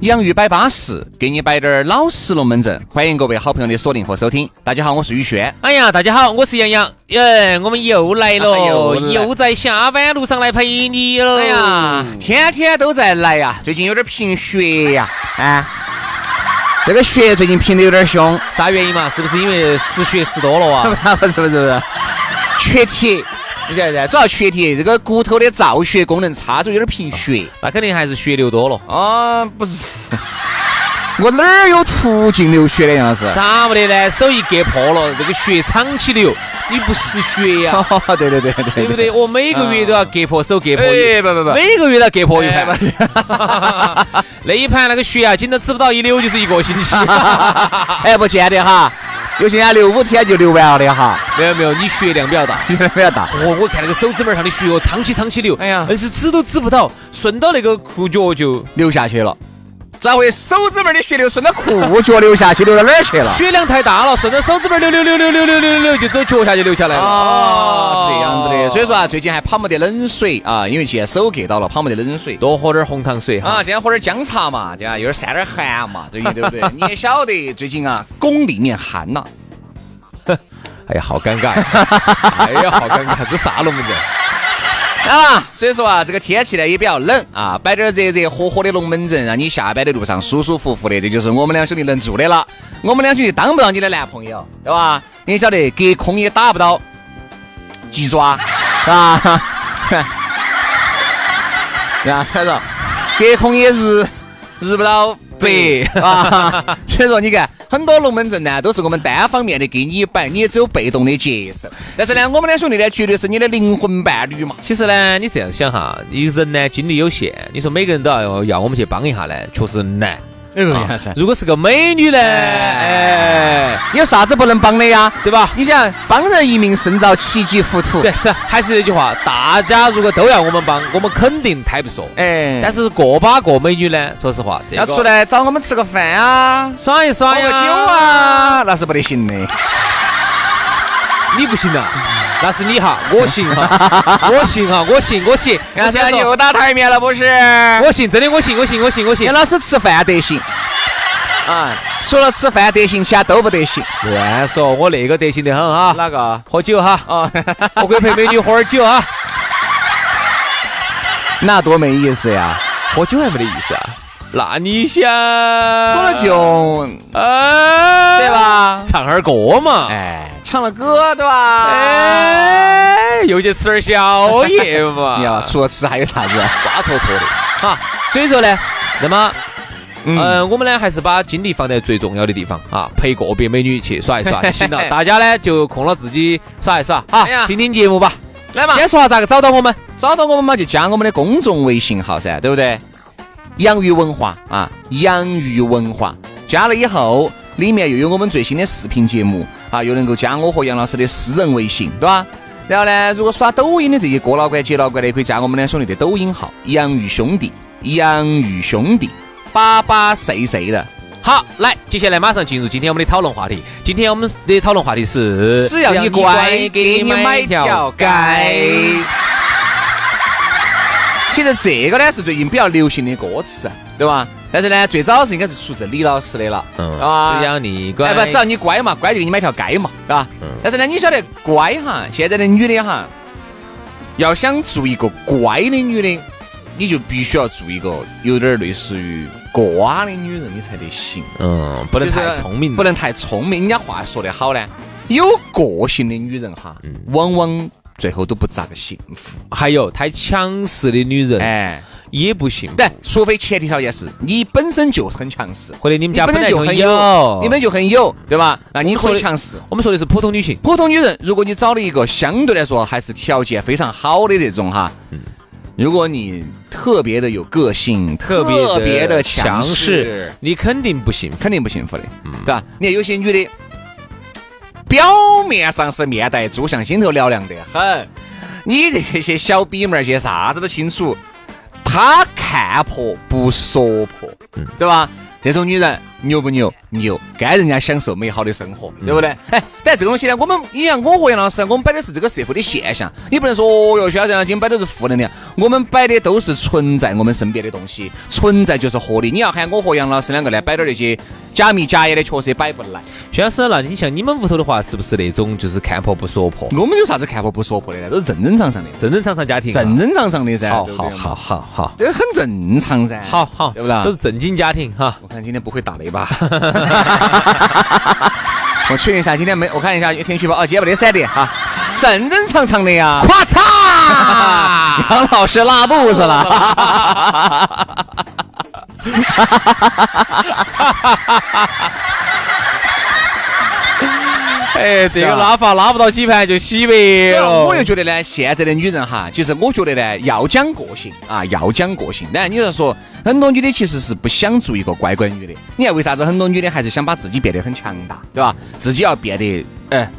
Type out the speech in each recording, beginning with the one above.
洋芋摆巴适，给你摆点儿老实龙门阵。欢迎各位好朋友的锁定和收听。大家好，我是宇轩。哎呀，大家好，我是杨洋。耶，我们又来了，又在下班路上来陪你了。哎呀，天天都在来呀，最近有点贫血呀，啊，这个血最近贫的有点凶，啥原因嘛？是不是因为失血失多了啊？不是不是不是，缺铁。你晓得噻，主要缺铁，这个骨头的造血功能差，就有点贫血。那肯定还是血流多了。啊，不是，我哪儿有途径流血的杨老师？咋不得呢？手一割破了，这个血长期流，你不失血呀？对对对对，对不对？我每个月都要割破手，割破一，不不不，每个月都要割破一盘。那一盘那个血啊，紧都止不到一流，就是一个星期。哎，不见得哈。有些人流五天就流完了的哈，没有没有，你血量比较大，血量比较大。哦，我看那个手指门上的血哦，长期长期流，哎呀，硬是止都止不到，顺到那个裤脚就流下去了。咋会手指门的血流顺着裤脚流下去，流到哪儿去了？血量太大了，顺着手指门流流流流流流流流，就走脚下就流下来了。哦，是这样子的。所以说啊，最近还泡没得冷水啊，因为现在手割到了，泡没得冷水，多喝点红糖水啊。今天喝点姜茶嘛，对吧？有点散点寒嘛，对不对？你也晓得，最近啊，宫里面寒呐。哎呀，好尴尬！哎呀，好尴尬！这啥龙门阵 啊？所以说啊，这个天气呢也比较冷啊，摆点热热火火的龙门阵，让你下班的路上舒舒服服的，这就是我们两兄弟能做的了。我们两兄弟当不到你的男朋友，对吧？你晓得，隔空也打不到鸡爪，啊？呀，猜着，隔空也日日不到白啊！所以说，你看。很多龙门阵呢，都是我们单方面的给你摆，你也只有被动的接受。但是呢，我们两兄弟呢，绝对是你的灵魂伴侣嘛。其实呢，你这样想哈，你人呢精力有限，你说每个人都要要我们去帮一下呢，确实难。如果是个美女呢？哎，有啥子不能帮的呀？对吧？你想帮人一命胜造七级浮屠。对，是还是那句话，大家如果都要我们帮，我们肯定抬不说。哎，但是过把过美女呢？说实话，要出来找我们吃个饭啊，耍一耍呀，喝酒啊，那是不得行的。你不行啊？那是你 哈，我行哈，我行哈，我行，我行。现在又打台面了不是？我行，真的我行，我行，我行，我行。杨老师吃饭得行啊，除了吃饭得行，其他都不得行。乱说，我那个得行得很哈。哪个？喝酒哈。啊，我可以陪美女喝点酒啊。那多没意思呀！喝酒还没得意思啊？那你想喝了酒，哎，对吧？唱哈儿歌嘛，哎，唱了歌对吧？哎，又去吃点宵夜嘛。你要除了吃还有啥子？瓜坨坨的。哈，所以说呢，那么，嗯，我们呢还是把精力放在最重要的地方啊，陪个别美女去耍一耍 就行了。大家呢就空了自己耍一耍，好，听听节目吧。来嘛，先说下咋个找到我们？找到我们嘛，就加我们的公众微信号噻，对不对？洋芋文化啊，洋芋文化加了以后，里面又有我们最新的视频节目啊，又能够加我和杨老师的私人微信，对吧？然后呢，如果刷抖音的这些哥老倌、姐老倌的，可以加我们两兄弟的抖音号“洋芋兄弟”，洋芋兄弟，巴巴碎碎的。好，来，接下来马上进入今天我们的讨论话题。今天我们的讨论话题是：只要你乖，给你买条街。其实这个呢是最近比较流行的歌词，对吧？但是呢，最早是应该是出自李老师的了，嗯，只要你乖，不，只要你乖嘛，乖就给你买条街嘛，对吧？嗯。但是呢，你晓得乖哈，现在的女的哈，要想做一个乖的女的，你就必须要做一个有点类似于瓜的女人，你才得行。嗯，不能太聪明，不能太聪明。人家话说得好呢，有个性的女人哈，往往。最后都不咋个幸福。还有太强势的女人，哎，也不幸福。对，除非前提条件是你本身就是很强势，或者你们家本来就很有，你们就很有，对吧？那你可以强势。我们说的是普通女性，普通女人，如果你找了一个相对来说还是条件非常好的那种哈，嗯，如果你特别的有个性，特别的强势，你肯定不幸福，肯定不幸福的，嗯，对吧？你看有些女的，表面上是面带猪相，心头嘹亮的很。你这些些小逼们儿些啥子都清楚，他看破不说破，嗯，对吧？这种女人牛不牛？牛，该人家享受美好的生活，对不对？哎，但这个东西呢，我们你像我和杨老师，我们摆的是这个社会的现象，你不能说哦哟，肖正今摆的是负能量，我们摆的都是存在我们身边的东西，存在就是合理。你要喊我和杨老师两个呢，摆点那些假迷假眼的，确实摆不来。薛老师，那你像你们屋头的话，是不是那种就是看破不说破？我们有啥子看破不说破的呢？都是正正常常的，正正常常家庭，正正常常的噻。好好好好好，这很正常噻。好好，对不对？都是正经家庭哈。我看今天不会打雷吧？我确认一下，今天没，我看一下天气预报，啊，今天没得闪电哈，正正常常的呀。咔嚓，杨老师拉肚子了。哎，这个拉法拉不到几盘就洗白了。我又觉得呢，现在的女人哈，其实我觉得呢，要讲个性啊，要讲个性。当然，你要说很多女的其实是不想做一个乖乖女的。你看为啥子很多女的还是想把自己变得很强大，对吧？自己要变得，哎，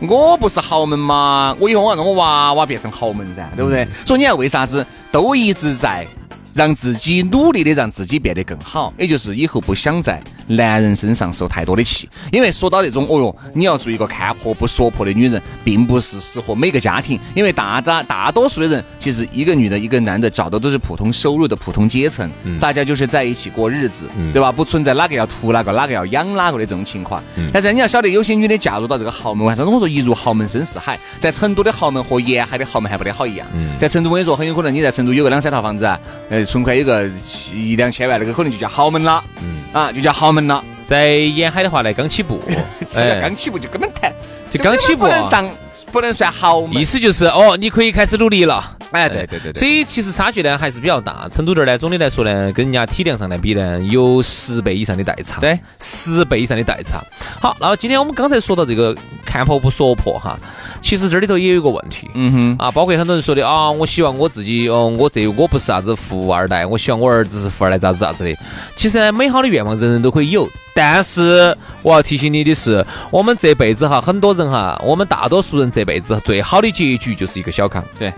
我不是豪门嘛？我以后我要让我娃娃变成豪门噻，对不对？所以你看为啥子都一直在。让自己努力的让自己变得更好，也就是以后不想在男人身上受太多的气。因为说到那种，哦哟，你要做一个看破不说破的女人，并不是适合每个家庭。因为大大大多数的人，其实一个女的，一个男的，找的都是普通收入的普通阶层，大家就是在一起过日子，对吧？不存在哪个要图哪个，哪个要养哪个的这种情况。但是你要晓得，有些女的嫁入到这个豪门，为啥子我说一入豪门深似海？在成都的豪门和沿海的豪门还不得好一样。在成都，我跟你说，很有可能你在成都有个两三套房子啊，呃。存款有个一两千万，那个可能就叫豪门了，嗯啊，就叫豪门了。在沿海的话呢，刚起步，哎，刚起步就根本谈，就刚起步，不能上，不能算豪门。意思就是哦，你可以开始努力了。哎，对对对。所以其实差距呢还是比较大。成都这儿呢，总的来说呢，跟人家体量上来比呢，有十倍以上的代差。对，十倍以上的代差。好，那今天我们刚才说到这个看破不说破哈。其实这里头也有一个问题，嗯哼，啊，包括很多人说的啊，我希望我自己，哦，我这我不是啥子富二代，我希望我儿子是富二代，咋子咋子的。其实呢，美好的愿望人人都可以有，但是我要提醒你的是，我们这辈子哈，很多人哈，我们大多数人这辈子最好的结局就是一个小康。对，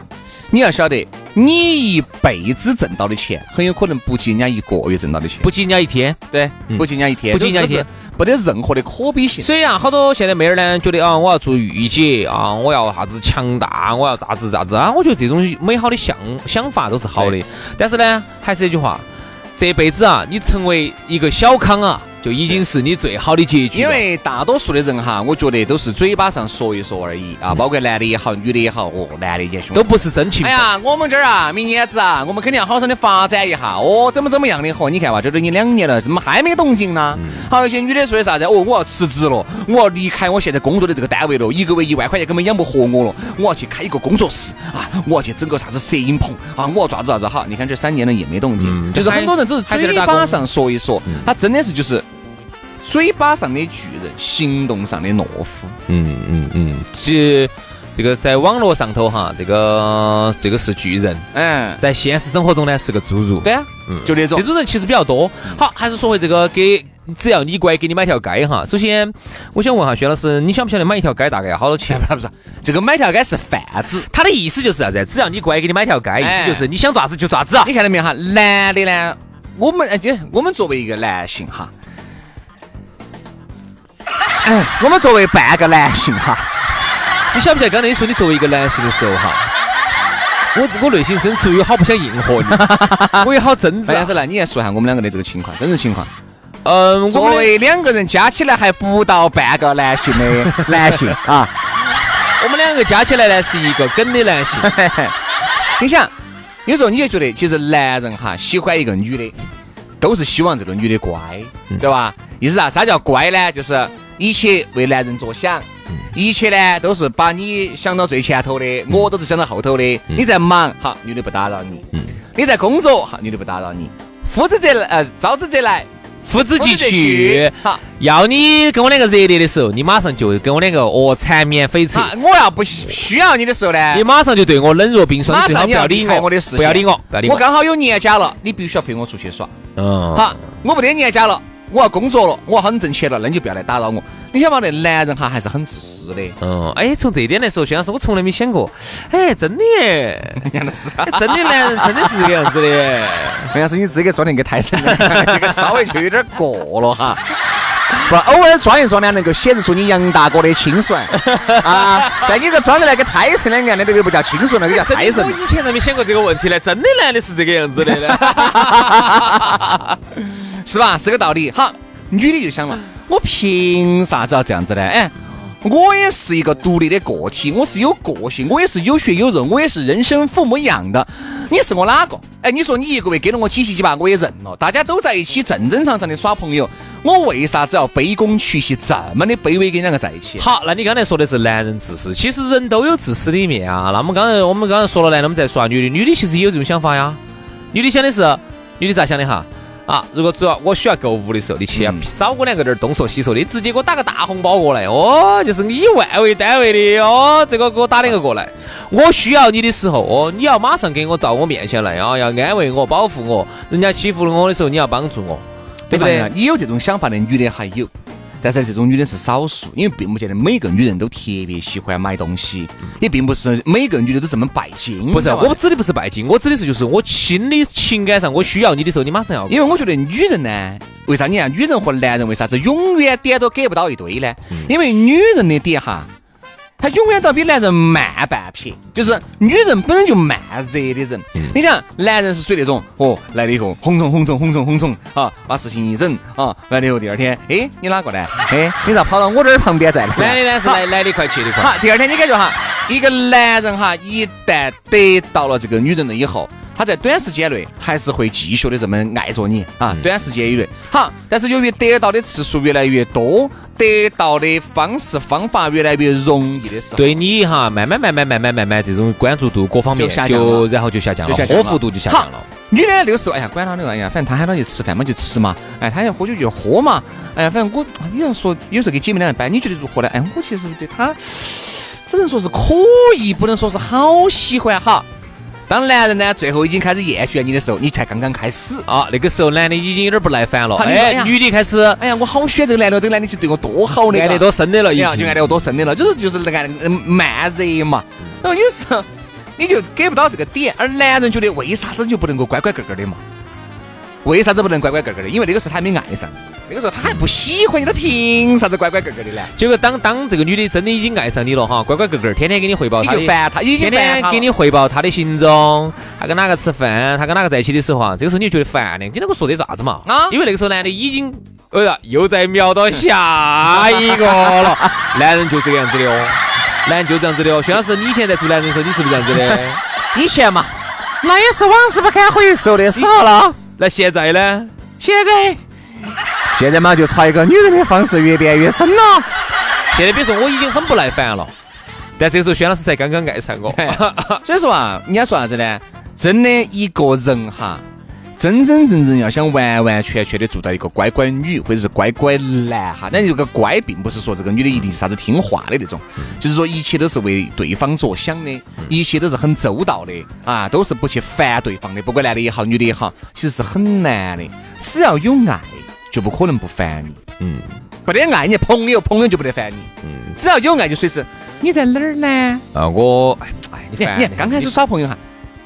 你要晓得，你一辈子挣到的钱，很有可能不及人家一个月挣到的钱，不及人家一天，对，不及人家一天，不及人家一天。没得任何的可比性。所以啊，好多现在妹儿呢，觉得啊，我要做御姐啊，我要啥子强大，我要咋子咋子啊。我觉得这种美好的想想法都是好的。但是呢，还是那句话，这辈子啊，你成为一个小康啊。就已经是你最好的结局。因为大多数的人哈，我觉得都是嘴巴上说一说而已啊，包括男的也好，女的也好，哦，男的也凶，都不是真情。哎呀，我们这儿啊，明年子啊，我们肯定要好生的发展一下哦，怎么怎么样的嚯？你看嘛，这都已经两年了，怎么还没动静呢？好，有些女的说的啥子？哦，我要辞职了，我要离开我现在工作的这个单位了，一个月一万块钱根本养不活我了，我要去开一个工作室啊，我要去整个啥子摄影棚啊，我要咋子咋子好？你看这三年了也没动静，就是很多人都是嘴巴上说一说，他真的是就是。嘴巴上的巨人，行动上的懦夫。嗯嗯嗯，这这个在网络上头哈，这个这个是巨人。嗯，在现实生活中呢是个侏儒。对啊，嗯，就那种这种人其实比较多。好，还是说回这个给，只要你乖，给你买条街哈。首先，我想问下薛老师，你晓不晓得买一条街大概要好多钱？不是，这个买条街是贩子，他的意思就是啥子？只要你乖，给你买条街，意思就是你想咋子就咋子。你看到没有哈？男的呢，我们就我们作为一个男性哈。哎，我们作为半个男性哈，你晓不晓得刚才你说你作为一个男性的时候哈，我我内心深处有好不想应和你，我也好挣扎。但是呢，你来说一下我们两个的这个情况，真实情况。嗯，作为两个人加起来还不到半个男性的 男性啊，我们两个加起来呢是一个梗的男性。你想，有时候你就觉得，其实男人哈喜欢一个女的，都是希望这个女的乖，对吧？意思啥？啥叫乖呢？就是。一切为男人着想，一切呢都是把你想到最前头的，我都是想到后头的。你在忙，好，女的不打扰你；你在工作，好，女的不打扰你。夫之则来，呃，招之则来。夫之即去去，好，要你跟我两个热烈的时候，你马上就跟我两个哦缠绵悱恻。啊，我要不需要你的时候呢，你马上就对我冷若冰霜，最好不要理我，我的事不要理我，不要理我刚好有年假了，你必须要陪我出去耍。嗯，好，我不得年假了，我要工作了，我要好生挣钱了，那你就不要来打扰我。你想嘛？那男人哈还是很自私的。嗯，哎，从这一点来说，薛老师，我从来没想过，哎，真的耶，杨老师，哎真的男人真的是这个样子的耶。杨老师，你这个装的个太神了，这个稍微就有点过了哈。不，偶尔装一装呢，能够显示出你杨大哥的清纯啊。但你这装的那个胎神两样的，那个不叫清纯，那个叫胎神我。以前都没想过这个问题呢，真的男的是这个样子的呢。是吧？是个道理。好，女的就想了，我凭啥子要这样子呢？哎，我也是一个独立的个体，我是有个性，我也是有血有肉，我也是人生父母养的。你是我哪个？哎，你说你一个月给了我几十几百，我也认了。大家都在一起正正常常的耍朋友，我为啥子要卑躬屈膝这么的卑微跟你两个在一起？好，那你刚才说的是男人自私，其实人都有自私的一面啊。那么刚才我们刚才说了男的，我们在说女的，女的其实也有这种想法呀。女的想的是，女的咋想的哈？啊，如果主要我需要购物的时候，你千万少我两个这儿东说西说的，直接给我打个大红包过来哦，就是以万为单位的哦，这个给我打两个过来。我需要你的时候哦，你要马上给我到我面前来啊，要安慰我、保护我。人家欺负了我的时候，你要帮助我，对不对？你有这种想法的女的还有，但是这种女的是少数，因为并不见得每个女人都特别喜欢买东西，也并不是每个女的都这么拜金。不是，我指的不是拜金，我指的是就是我心里情感上我需要你的时候，你马上要。因为我觉得女人呢，为啥你看女人和男人为啥子永远点都给不到一堆呢？因为女人的点哈，她永远都比男人慢半拍，就是女人本身就慢热的人。你想，男人是属于那种哦来了以后哄宠哄宠哄宠哄宠啊，把事情一整啊，完了以后第二天，哎，你哪个呢？哎，你咋跑到我这儿旁边站了？男的呢是来来得快去的快。好，第二天你感觉哈，一个男人哈，一旦得到了这个女人了以后，他在短时间内还是会继续的这么爱着你啊，短时间以内。好，但是由于得到的次数越来越多，得到的方式方法越来越容易的时候，对你哈，慢慢慢慢慢慢慢慢，这种关注度各方面就下降了就然后就下降了，就下降了呵护度就下降了。女的那个时候，哎呀，管他的，哎呀，反正他喊他去吃饭嘛就吃嘛，哎，他要喝酒就喝嘛，哎呀，反正我你要说，有时候给姐妹两个摆，你觉得如何呢？哎，我其实对他只能说是可以，不能说是好喜欢哈。当男人呢最后已经开始厌倦你的时候，你才刚刚开始。啊，那个时候男的已经有点不耐烦了，哎，女的开始哎呀，我好喜欢这个男的，这个男的其实对我多好的，爱得多深的了，已经就爱得我多深的了，就是就是那个嗯慢热嘛。然后有时候你就给不到这个点，而男人觉得为啥子就不能够乖乖个个的嘛？为啥子不能乖乖个个的？因为那个时候他还没爱上，那个时候他还不喜欢你，他凭啥子乖乖个个的呢？结果当当这个女的真的已经爱上你了哈，乖乖个个，天天给你汇报你她的，就烦他，已经天天给你汇报她的行踪，他跟哪个吃饭，他跟哪个在一起的时候啊，这个时候你就觉得烦的，你那个说的啥子嘛？啊因为那个时候男的已经，哎呀，又在瞄到下一个了，男人就这个样子的哦，男人就这样子的哦。薛老师，你以前在做男人的时候，你是不是这样子的？以前嘛，那也是往事不堪回首的时候了。那现在呢？现在，现在嘛，就朝一个女人的方式越变越深了。现在比如说我已经很不耐烦了，但这时候轩老师才刚刚爱上我。所以说啊，人家说啥子呢？真的一个人哈，真真正正要想完完全全的做到一个乖乖女或者是乖乖男哈，但这个乖并不是说这个女的一定是啥子听话的那种，就是说一切都是为对方着想的，一切都是很周到的啊，都是不去烦对方的，不管男的也好，女的也好，其实是很难的。只要有爱，就不可能不烦你。嗯，不得爱，你朋友朋友就不得烦你。嗯，只要有爱，就随时你在哪儿呢？啊，我哎哎，你烦你看，你看，刚开始耍朋友哈，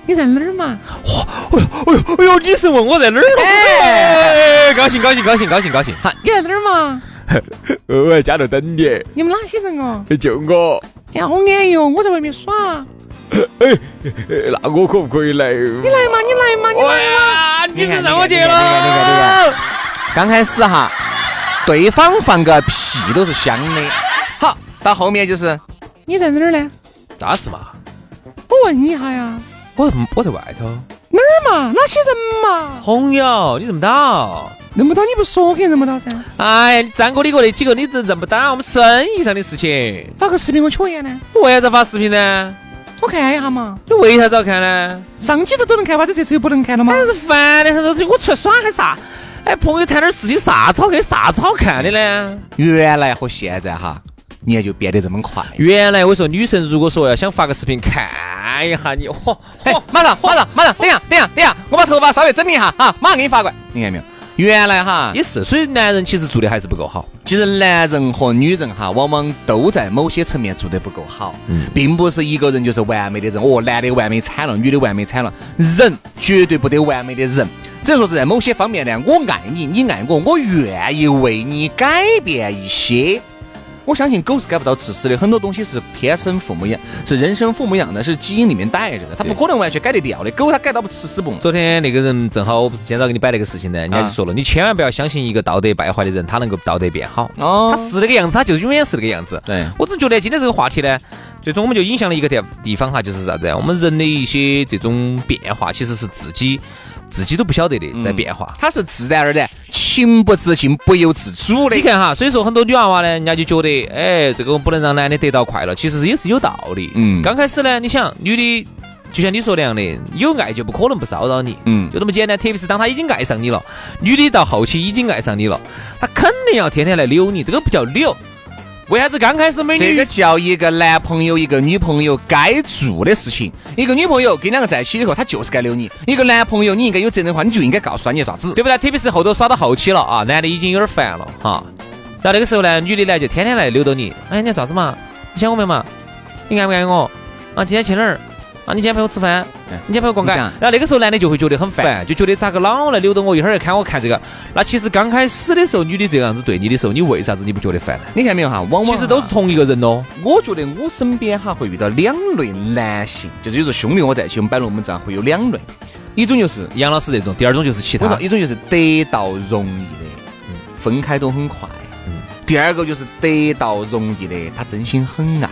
你在哪儿嘛？哎呦哎呦，哎呦，你是问我在哪儿了？哎，高兴高兴高兴高兴高兴！哈，你在哪儿嘛？我在家头等你，你们哪些人哦？就我。哎呀，好安逸哦！我在外面耍。哎那我可不可以来？你你来嘛，你来嘛，你来嘛！哇，女神让我去你看你看你看你看了。刚开始哈，对方放个屁都是香的。好，到后面就是你在哪儿呢？咋是嘛？我问一下呀，我我在外头。哪儿嘛？哪些人嘛？朋友，你认不到？认不到你不说肯定认不到噻。哎，你张哥李哥那几个你都认不到，我们生意上的事情。发个视频我瞅一眼呢，为啥子发视频呢？我看一下嘛。你为啥子要看呢？上几次都能看，为啥子这次又不能看了吗？真是烦的很，我出来耍还啥？哎，朋友谈点事情，啥子好看，啥子好看的呢？原来和现在哈，你看就变得这么快。原来我说女生如果说要想发个视频看一下你，嚯哎，马上马上马上，等一下等一下等一下，我把头发稍微整理一下哈，马上给你发过来。你看没有？原来哈也是，所以男人其实做的还是不够好。其实男人和女人哈，往往都在某些层面做的不够好，并不是一个人就是完美的人。哦，男的完美惨了，女的完美惨了，人绝对不得完美的人。只能说是在某些方面呢，我爱你，你爱我，我愿意为你改变一些。我相信狗是改不到吃屎的，很多东西是天生父母养，是人生父母养的，是基因里面带着的，它不可能完全改得掉的。狗它改到不吃屎不？昨天那个人正好，我不是今早给你摆那个事情呢，人家就说了，你千万不要相信一个道德败坏的人，他能够道德变好。哦，他是那个样子，他就永远是那个样子。对，我只觉得今天这个话题呢，最终我们就影响了一个地地方哈，就是啥子？我们人的一些这种变化，其实是自己。自己都不晓得的，在变化，它是自然而然、情不自禁、不由自主的。你看哈，所以说很多女娃娃呢，人家就觉得，哎，这个不能让男的得到快乐，其实也是有道理。嗯，刚开始呢，你想，女的就像你说那样的，有爱就不可能不骚扰你。嗯，就这么简单。特别是当他已经爱上你了，女的到后期已经爱上你了，她肯定要天天来溜你，这个不叫溜。为啥子刚开始美女？这个叫一个男朋友、一个女朋友该做的事情。一个女朋友跟两个在一起以后，她就是该留你。一个男朋友，你应该有责任的话，你就应该告诉他你啥子，对不对？特别是后头耍到后期了啊，男的已经有点烦了哈。然后那个时候呢，女的呢就天天来溜到你。哎，你要啥子嘛？你想我没嘛？你爱不爱我？啊，今天去哪儿？啊，你今天陪我吃饭？你今天陪我逛街？然后那个时候男的就会觉得很烦，就觉得咋个老来扭到我，一会儿看我看这个。那其实刚开始的时候，女的这样子对你的时候，你为啥子你不觉得烦呢？你看没有哈？往往其实都是同一个人哦。我觉得我身边哈会遇到两类男性，就是有时候兄弟我在一起，我们摆龙门阵会有两类，一种就是杨老师这种，第二种就是其他，一种就是得到容易的，分开都很快。第二个就是得到容易的，他真心很爱，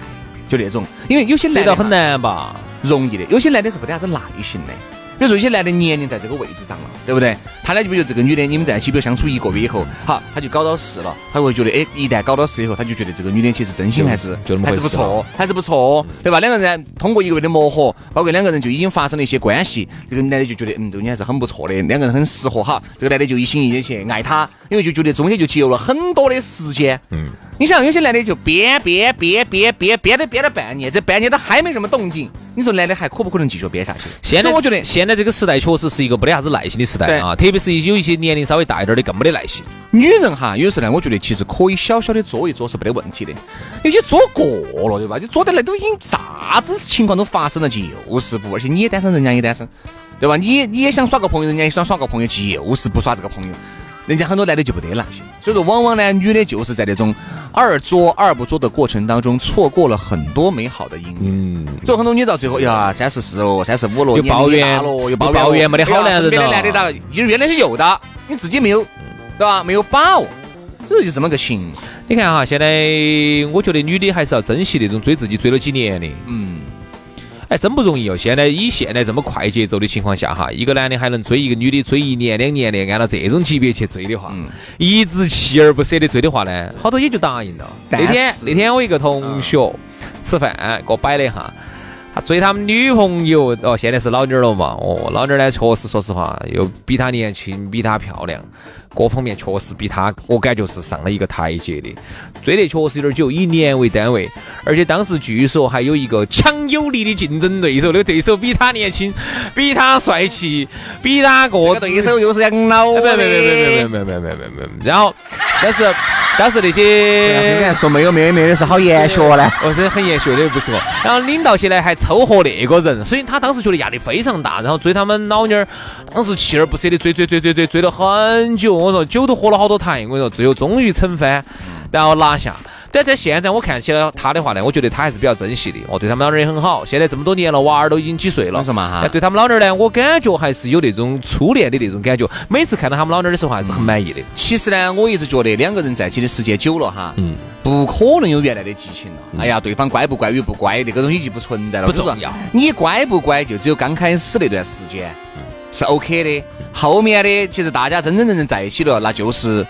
就那种，因为有些得到很难吧。容易的，有些男的是没得啥子耐心的。比如说有些男的年龄在这个位置上了，对不对？他呢就比如这个女的，你们在一起，比如相处一个月以后，好，他就搞到事了，他会觉得，哎，一旦搞到事以后，他就觉得这个女的其实真心还是就还是不错，还是不错，对吧？两个人通过一个月的磨合，包括两个人就已经发生了一些关系，这个男的就觉得，嗯，这个女还是很不错的，两个人很适合哈。这个男的就一心一意去爱她，因为就觉得中间就节约了很多的时间。嗯，你想有些男的就编编编编编编都编了半年，这半年都还没什么动静，你说男的还可不可能继续编下去？现在我觉得现在这个时代确实。是一个没得啥子耐心的时代啊，特别是有一些年龄稍微大一点的更没得耐心。女人哈，有时候呢，我觉得其实可以小小的作一作是没得问题的。有些作过了，对吧？你作的那都已经啥子情况都发生了，就是不。而且你也单身，人家也单身，对吧？你你也想耍个朋友，人家也想耍个朋友，就是不耍这个朋友。人家很多男的就不得耐心，所以说往往呢，女的就是在那种二作二不作的过程当中，错过了很多美好的姻缘。嗯，所以很多女到最后呀，三十四了，三十五了，又抱怨了，又抱怨没得好男人别的男的咋个？就是原来是有的，你自己没有，对吧？没有把握，所以就这么个情。你看哈，现在我觉得女的还是要珍惜那种追自己追了几年的。嗯。哎，真不容易哦！现在以现在这么快节奏的情况下，哈，一个男的还能追一个女的追一年两年的，按照这种级别去追的话，一直锲而不舍的追的话呢，好多也就答应了。那天那天我一个同学吃饭给我摆了一下，他追他们女朋友哦，现在是老妞了嘛？哦，老妞呢确实说实话又比他年轻，比他漂亮。各方面确实比他，我感觉是上了一个台阶的，追得确实有点久，以年为单位，而且当时据说还有一个强有力的竞争对手，那个对手比他年轻，比他帅气，比他个对手又是养老的，没没没没没没没没没没，然后但是但是那些你说没有没有没有是好严学呢，我是很严学的，不是我，然后领导现在还凑合那个人，所以他当时觉得压力非常大，然后追他们老妞儿，当时锲而不舍的追追追追追追了很久。我说酒都喝了好多坛，我跟你说最后终于撑翻，然后拿下。但在现在我看起来他的话呢，我觉得他还是比较珍惜的哦，对他们老儿也很好。现在这么多年了，娃儿都已经几岁了，是嘛哈？对他们老儿呢，我感觉还是有那种初恋的那种感觉。每次看到他们老儿的时候，还是很满意的。其实呢，我一直觉得两个人在一起的时间久了哈，嗯，不可能有原来的激情了。哎呀，对方乖不乖与不乖，那个东西就不存在了，不重要。你乖不乖，就只有刚开始那段时间。是 OK 的。后面的其实大家真真正正在一起了，那就是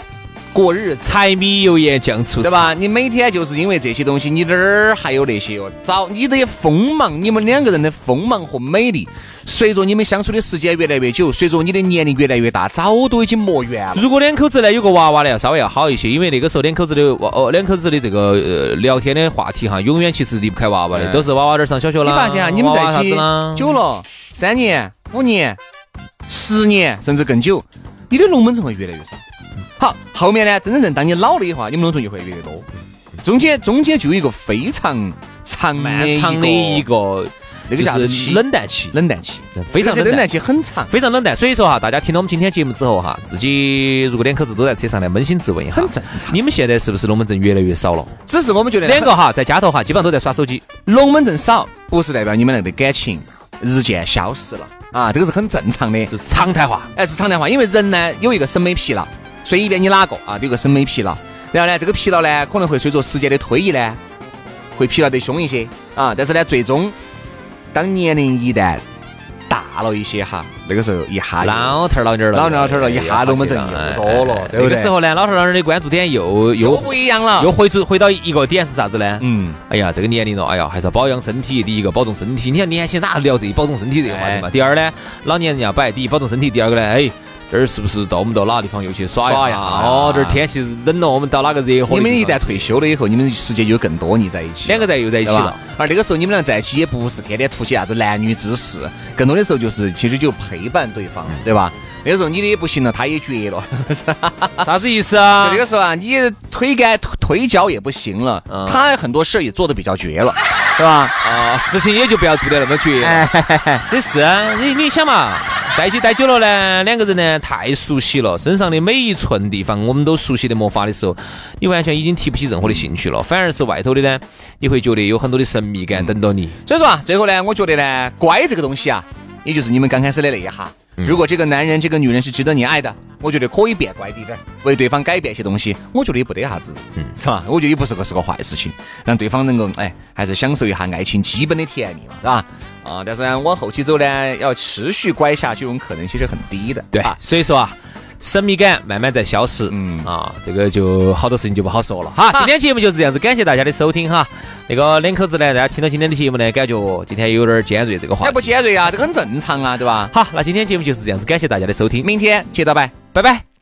过日子。柴米油盐酱醋，对？吧？你每天就是因为这些东西，你哪儿还有那些哟？早你的锋芒，你们两个人的锋芒和美丽，随着你们相处的时间越来越久，随着你的年龄越来越大，早都已经磨圆了。如果两口子呢有个娃娃呢，要稍微要好一些，因为那个时候两口子的娃哦，两口子的这个呃聊天的话题哈，永远其实离不开娃娃的，嗯都是娃娃儿上小学了。你发现啊，你们在一起久了，三年、五年、十年，甚至更久，你的龙门阵会越来越少。好，后面呢，真正正当你老了以后啊，你们龙门阵就会越来越多。中间中间就有一个非常长漫长的一个那个叫就是期冷淡期，冷淡期，非常冷淡期很长，非常冷淡。所以说哈，大家听了我们今天节目之后哈，自己如果两口子都在车上来扪心自问一下，很正常你们现在是不是龙门阵越来越少了？只是我们觉得两个哈在家头哈，基本上都在耍手机。龙门阵少，不是代表你们那个感情日渐消失了啊，这个是很正常的，是常态化。哎，是常态化，因为人呢有一个审美疲劳，随便你哪个啊都有个审美疲劳，然后呢这个疲劳呢可能会随着时间的推移呢，会疲劳得凶一些啊，但是呢最终当年龄一旦大了一些哈，那个时候一哈老头儿老妞儿了，老头儿老头儿了一哈龙门阵又多了对不对？那个时候呢，老头儿老妞儿的关注点又又又不一样了，又回回回到一个点是啥子呢？嗯，哎呀，这个年龄了，哎呀，还是要保养身体。第一个保重身体，你看年轻哪聊这保重身体这个话题嘛？第二呢，老年人要摆，第一保重身体，第二个呢，哎，这儿是不是到我们到哪个地方又去耍一下？耍一下哦，这儿天气冷了，我们到哪个热火的地方去？你们一旦退休了以后，你们时间就更多腻在一起，两个人又在一起了。而那个时候你们俩在一起也不是天天图些啥子男女之事，更多的时候就是其实就陪伴对方，对吧？那个时候你的也不行了，他也绝了，啥子意思就啊那？个时候啊，你腿干腿腿脚也不行了，嗯他很多事儿也做的比较绝了，对吧？啊，事情也就不要做得那么绝了。这是啊，你你想嘛，在一起待久了呢，两个人呢太熟悉了，身上的每一寸地方我们都熟悉的没法的时候，你完全已经提不起任何的兴趣了，反而是外头的呢，你会觉得有很多的神秘感等到你。所以说啊，最后呢，我觉得呢，乖这个东西啊，也就是你们刚开始的那一下。如果这个男人、这个女人是值得你爱的，我觉得可以变乖滴点儿，为对方改变一些东西，我觉得也不得啥子，嗯，是吧？我觉得也不是个是个坏事情，让对方能够哎，还是享受一下爱情基本的甜蜜嘛，是吧？啊，但是呢，往后期走呢，要持续拐下去，这种可能性是很低的，对啊，所以说啊。神秘感慢慢在消失，嗯啊，这个就好多事情就不好说了哈。今天节目就是这样子，感谢大家的收听哈。那个两口子呢，大家听到今天的节目呢，感觉哦今天有点尖锐这个话哎，题不尖锐啊，这个很正常啊，对吧？好，那今天节目就是这样子，感谢大家的收听，明天接着拜。拜拜。